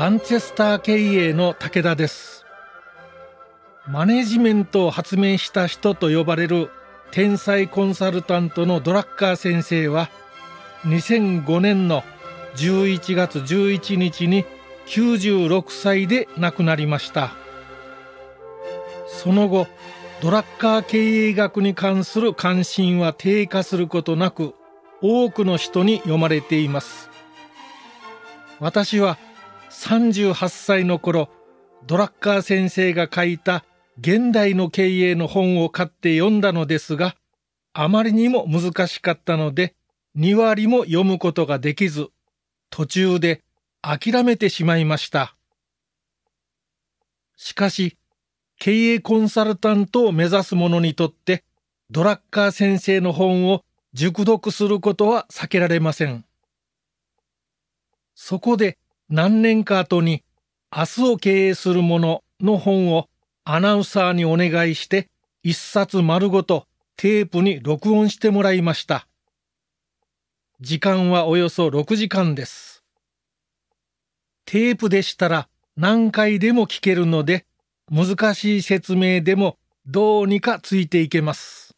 ランチェスター経営の武田です。マネジメントを発明した人と呼ばれる天才コンサルタントのドラッカー先生は2005年の11月11日に96歳で亡くなりました。その後ドラッカー経営学に関する関心は低下することなく多くの人に読まれています。私は38歳の頃ドラッカー先生が書いた現代の経営の本を買って読んだのですがあまりにも難しかったので2割も読むことができず途中で諦めてしまいましたしかし経営コンサルタントを目指す者にとってドラッカー先生の本を熟読することは避けられません。そこで何年か後に明日を経営する者の本をアナウンサーにお願いして一冊丸ごとテープに録音してもらいました。時間はおよそ6時間です。テープでしたら何回でも聞けるので難しい説明でもどうにかついていけます。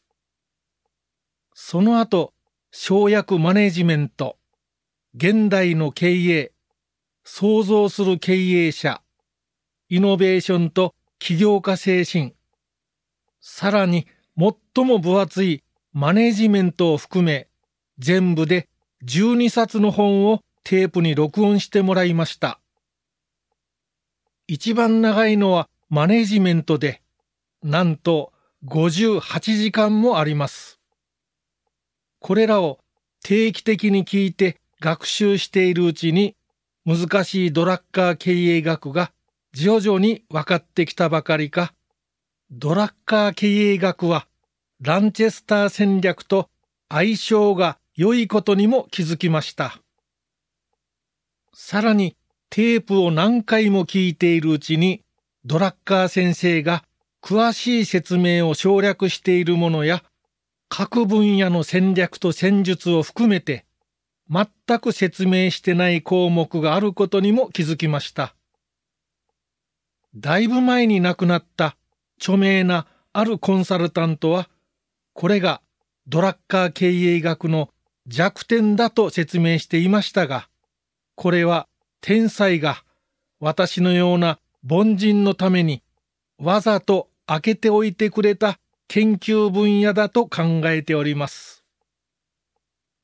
その後、省略マネジメント、現代の経営、創造する経営者、イノベーションと起業家精神、さらに最も分厚いマネジメントを含め、全部で12冊の本をテープに録音してもらいました。一番長いのはマネジメントで、なんと58時間もあります。これらを定期的に聞いて学習しているうちに、難しいドラッカー経営学が徐々に分かってきたばかりか、ドラッカー経営学はランチェスター戦略と相性が良いことにも気づきました。さらにテープを何回も聞いているうちにドラッカー先生が詳しい説明を省略しているものや、各分野の戦略と戦術を含めて、全く説明してない項目があることにも気づきました。だいぶ前に亡くなった著名なあるコンサルタントは、これがドラッカー経営学の弱点だと説明していましたが、これは天才が私のような凡人のためにわざと開けておいてくれた研究分野だと考えております。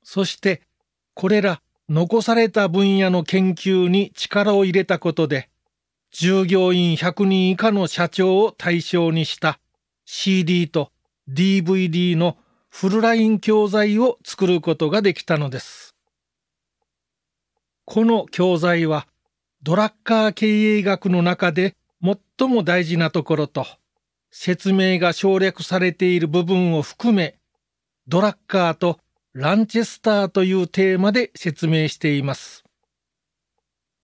そしてこれら残された分野の研究に力を入れたことで従業員100人以下の社長を対象にした CD と DVD のフルライン教材を作ることができたのです。この教材はドラッカー経営学の中で最も大事なところと、説明が省略されている部分を含め、ドラッカーとランチェスターというテーマで説明しています。